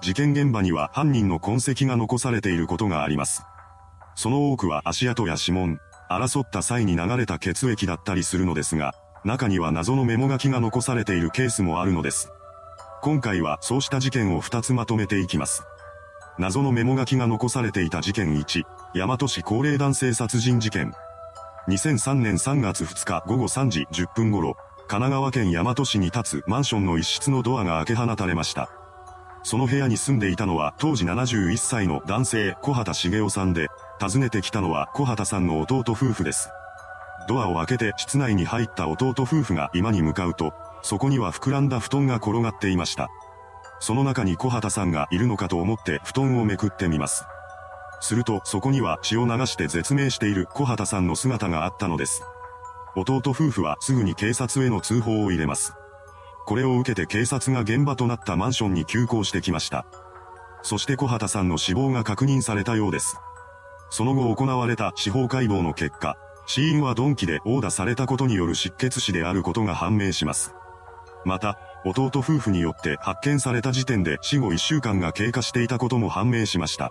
事件現場には犯人の痕跡が残されていることがあります。その多くは足跡や指紋、争った際に流れた血液だったりするのですが、中には謎のメモ書きが残されているケースもあるのです。今回はそうした事件を2つまとめていきます。謎のメモ書きが残されていた事件1、大和市高齢男性殺人事件。2003年3月2日午後3時10分頃、神奈川県大和市に立つマンションの一室のドアが開け放たれました。その部屋に住んでいたのは当時71歳の男性小畑茂雄さんで、訪ねてきたのは小畑さんの弟夫婦です。ドアを開けて室内に入った弟夫婦が今に向かうと、そこには膨らんだ布団が転がっていました。その中に小畑さんがいるのかと思って布団をめくってみます。するとそこには血を流して絶命している小畑さんの姿があったのです。弟夫婦はすぐに警察への通報を入れます。これを受けて警察が現場となったマンションに急行してきました。そして小畑さんの死亡が確認されたようです。その後行われた司法解剖の結果、死因は鈍器で殴打されたことによる失血死であることが判明します。また、弟夫婦によって発見された時点で死後1週間が経過していたことも判明しました。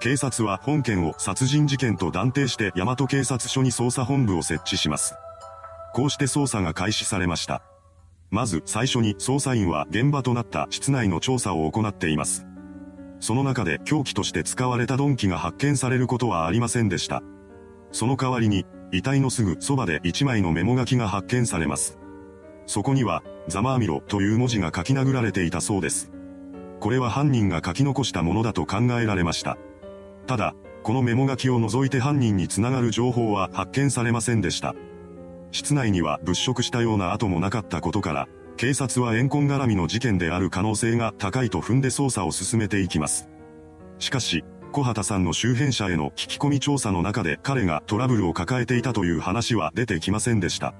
警察は本件を殺人事件と断定して大和警察署に捜査本部を設置します。こうして捜査が開始されました。まず最初に捜査員は現場となった室内の調査を行っています。その中で凶器として使われた鈍器が発見されることはありませんでした。その代わりに、遺体のすぐそばで1枚のメモ書きが発見されます。そこには、ざまあみろという文字が書き殴られていたそうです。これは犯人が書き残したものだと考えられました。ただ、このメモ書きを除いて犯人につながる情報は発見されませんでした。室内には物色したような跡もなかったことから、警察は怨恨絡みの事件である可能性が高いと踏んで捜査を進めていきます。しかし、小畑さんの周辺者への聞き込み調査の中で彼がトラブルを抱えていたという話は出てきませんでした。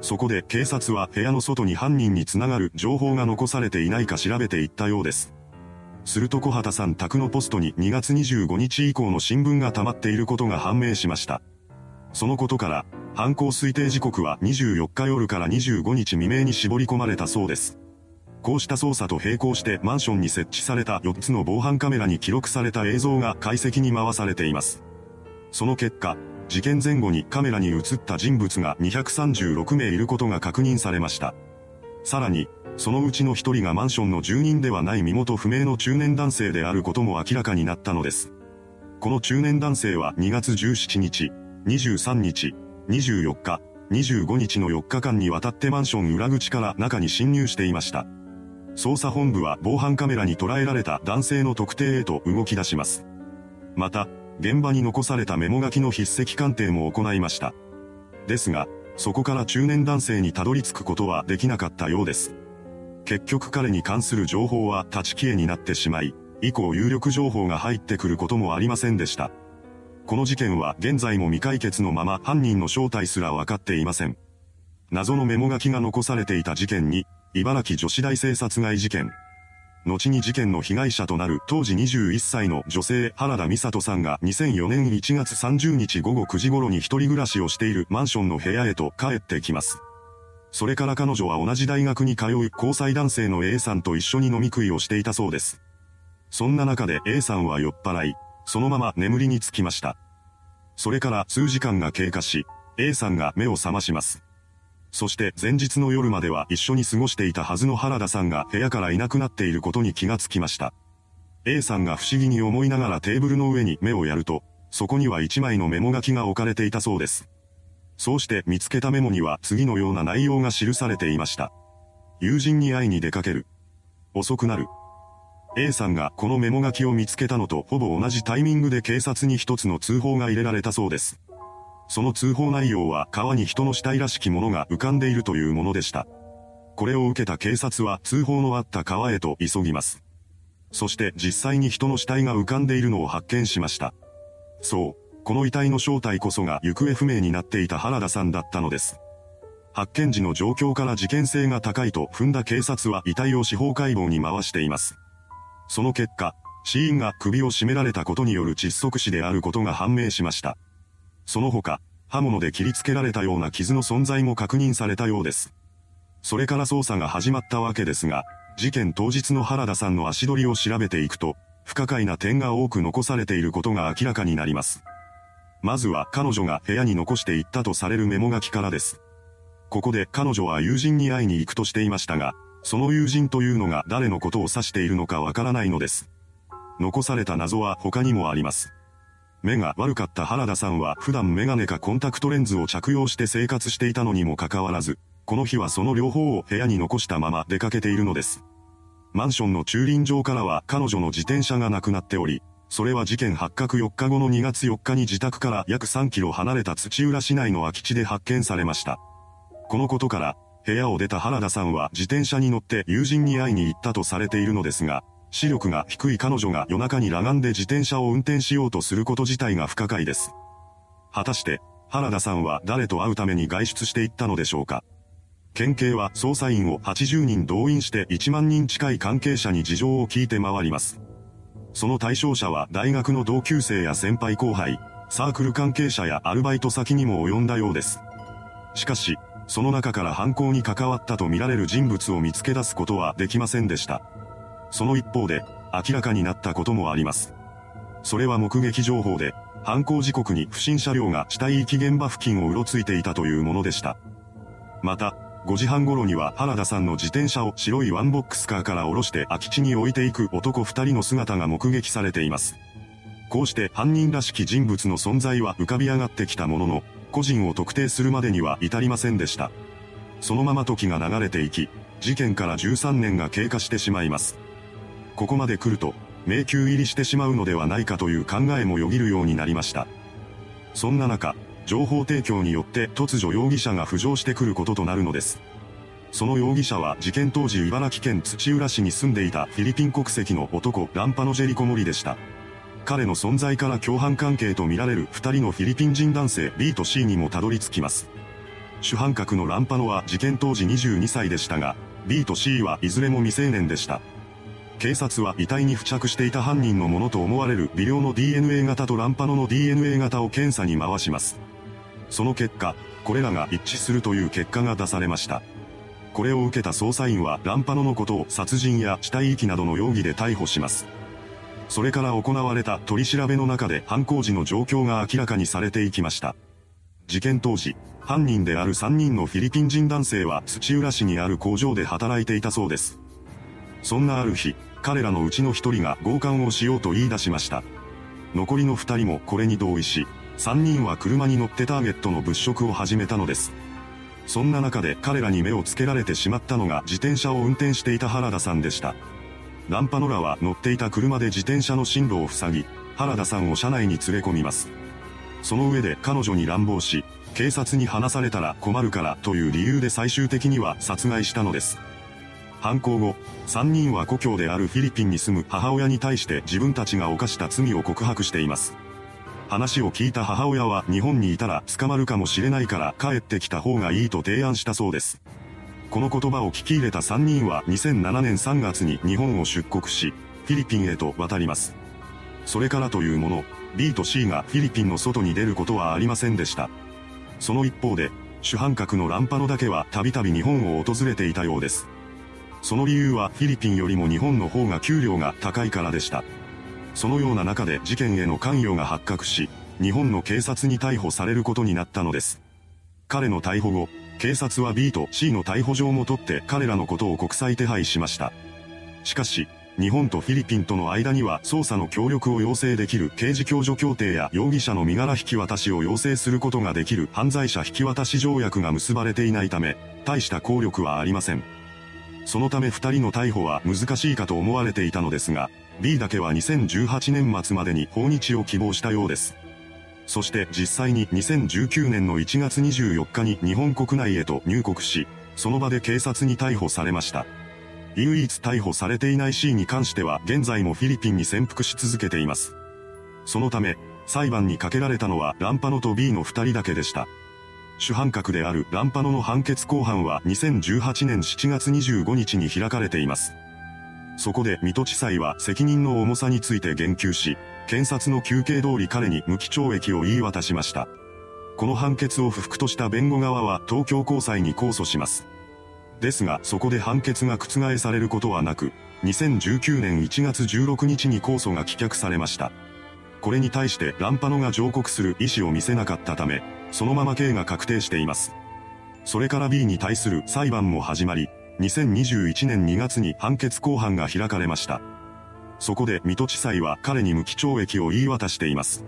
そこで警察は部屋の外に犯人につながる情報が残されていないか調べていったようです。すると小畑さん宅のポストに2月25日以降の新聞が溜まっていることが判明しました。そのことから、犯行推定時刻は24日夜から25日未明に絞り込まれたそうです。こうした捜査と並行してマンションに設置された4つの防犯カメラに記録された映像が解析に回されています。その結果、事件前後にカメラに映った人物が236名いることが確認されました。さらに、そのうちの1人がマンションの住人ではない身元不明の中年男性であることも明らかになったのです。この中年男性は2月17日、23日、24日、25日の4日間にわたってマンション裏口から中に侵入していました。捜査本部は防犯カメラに捉えられた男性の特定へと動き出します。また、現場に残されたメモ書きの筆跡鑑定も行いました。ですが、そこから中年男性にたどり着くことはできなかったようです。結局彼に関する情報は立ち消えになってしまい、以降有力情報が入ってくることもありませんでした。この事件は現在も未解決のまま犯人の正体すら分かっていません。謎のメモ書きが残されていた事件に、茨城女子大生殺害事件。後に事件の被害者となる当時21歳の女性原田美里さんが2004年1月30日午後9時頃に一人暮らしをしているマンションの部屋へと帰ってきます。それから彼女は同じ大学に通う交際男性の A さんと一緒に飲み食いをしていたそうです。そんな中で A さんは酔っ払い、そのまま眠りにつきました。それから数時間が経過し、A さんが目を覚まします。そして前日の夜までは一緒に過ごしていたはずの原田さんが部屋からいなくなっていることに気がつきました。A さんが不思議に思いながらテーブルの上に目をやると、そこには一枚のメモ書きが置かれていたそうです。そうして見つけたメモには次のような内容が記されていました。友人に会いに出かける。遅くなる。A さんがこのメモ書きを見つけたのとほぼ同じタイミングで警察に一つの通報が入れられたそうです。その通報内容は川に人の死体らしきものが浮かんでいるというものでした。これを受けた警察は通報のあった川へと急ぎます。そして実際に人の死体が浮かんでいるのを発見しました。そう、この遺体の正体こそが行方不明になっていた原田さんだったのです。発見時の状況から事件性が高いと踏んだ警察は遺体を司法解剖に回しています。その結果、死因が首を絞められたことによる窒息死であることが判明しました。その他、刃物で切りつけられたような傷の存在も確認されたようです。それから捜査が始まったわけですが、事件当日の原田さんの足取りを調べていくと、不可解な点が多く残されていることが明らかになります。まずは彼女が部屋に残していったとされるメモ書きからです。ここで彼女は友人に会いに行くとしていましたが、その友人というのが誰のことを指しているのかわからないのです。残された謎は他にもあります。目が悪かった原田さんは普段メガネかコンタクトレンズを着用して生活していたのにもかかわらず、この日はその両方を部屋に残したまま出かけているのです。マンションの駐輪場からは彼女の自転車がなくなっており、それは事件発覚4日後の2月4日に自宅から約3キロ離れた土浦市内の空き地で発見されました。このことから、部屋を出た原田さんは自転車に乗って友人に会いに行ったとされているのですが、視力が低い彼女が夜中に裸眼で自転車を運転しようとすること自体が不可解です。果たして、原田さんは誰と会うために外出していったのでしょうか県警は捜査員を80人動員して1万人近い関係者に事情を聞いて回ります。その対象者は大学の同級生や先輩後輩、サークル関係者やアルバイト先にも及んだようです。しかし、その中から犯行に関わったとみられる人物を見つけ出すことはできませんでした。その一方で、明らかになったこともあります。それは目撃情報で、犯行時刻に不審車両が死体遺棄現場付近をうろついていたというものでした。また、5時半頃には原田さんの自転車を白いワンボックスカーから降ろして空き地に置いていく男2人の姿が目撃されています。こうして犯人らしき人物の存在は浮かび上がってきたものの、個人を特定するまでには至りませんでした。そのまま時が流れていき、事件から13年が経過してしまいます。ここまで来ると、迷宮入りしてしまうのではないかという考えもよぎるようになりました。そんな中、情報提供によって突如容疑者が浮上してくることとなるのです。その容疑者は事件当時茨城県土浦市に住んでいたフィリピン国籍の男ランパノジェリコモリでした。彼の存在から共犯関係とみられる二人のフィリピン人男性 B と C にもたどり着きます。主犯格のランパノは事件当時22歳でしたが、B と C はいずれも未成年でした。警察は遺体に付着していた犯人のものと思われる微量の DNA 型とランパノの DNA 型を検査に回します。その結果、これらが一致するという結果が出されました。これを受けた捜査員はランパノのことを殺人や死体遺棄などの容疑で逮捕します。それから行われた取り調べの中で犯行時の状況が明らかにされていきました。事件当時、犯人である3人のフィリピン人男性は土浦市にある工場で働いていたそうです。そんなある日、彼らのうちの1人が強姦をしようと言い出しました。残りの2人もこれに同意し、3人は車に乗ってターゲットの物色を始めたのです。そんな中で彼らに目をつけられてしまったのが自転車を運転していた原田さんでした。ランパノラは乗っていた車で自転車の進路を塞ぎ、原田さんを車内に連れ込みます。その上で彼女に乱暴し、警察に話されたら困るからという理由で最終的には殺害したのです。犯行後、3人は故郷であるフィリピンに住む母親に対して自分たちが犯した罪を告白しています。話を聞いた母親は日本にいたら捕まるかもしれないから帰ってきた方がいいと提案したそうです。この言葉を聞き入れた3人は2007年3月に日本を出国し、フィリピンへと渡ります。それからというもの、B と C がフィリピンの外に出ることはありませんでした。その一方で、主犯格のランパノだけはたびたび日本を訪れていたようです。その理由はフィリピンよりも日本の方が給料が高いからでした。そのような中で事件への関与が発覚し、日本の警察に逮捕されることになったのです。彼の逮捕後、警察は B と C の逮捕状も取って彼らのことを国際手配しました。しかし、日本とフィリピンとの間には捜査の協力を要請できる刑事共助協定や容疑者の身柄引き渡しを要請することができる犯罪者引き渡し条約が結ばれていないため、大した効力はありません。そのため二人の逮捕は難しいかと思われていたのですが、B だけは2018年末までに訪日を希望したようです。そして実際に2019年の1月24日に日本国内へと入国し、その場で警察に逮捕されました。唯一逮捕されていない C に関しては現在もフィリピンに潜伏し続けています。そのため、裁判にかけられたのはランパノと B の二人だけでした。主犯格であるランパノの判決公判は2018年7月25日に開かれています。そこで水戸地裁は責任の重さについて言及し、検察の休憩通り彼に無期懲役を言い渡しました。この判決を不服とした弁護側は東京高裁に控訴します。ですがそこで判決が覆されることはなく、2019年1月16日に控訴が棄却されました。これに対してランパノが上告する意思を見せなかったため、そのまま刑が確定しています。それから B に対する裁判も始まり、2021年2月に判決公判が開かれました。そこで水戸地裁は彼に無期懲役を言い渡しています。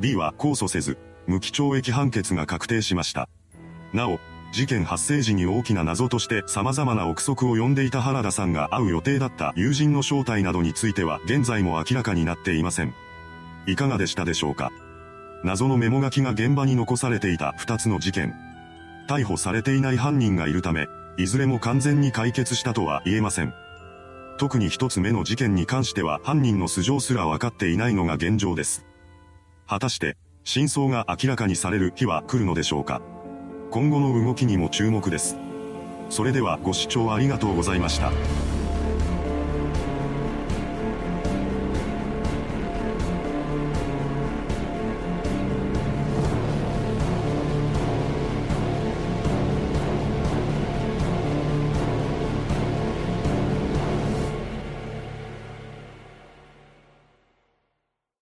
B は控訴せず、無期懲役判決が確定しました。なお、事件発生時に大きな謎として様々な憶測を呼んでいた原田さんが会う予定だった友人の正体などについては現在も明らかになっていません。いかがでしたでしょうか謎のメモ書きが現場に残されていた2つの事件。逮捕されていない犯人がいるため、いずれも完全に解決したとは言えません。特に一つ目の事件に関しては犯人の素性すら分かっていないのが現状です。果たして、真相が明らかにされる日は来るのでしょうか今後の動きにも注目です。それではご視聴ありがとうございました。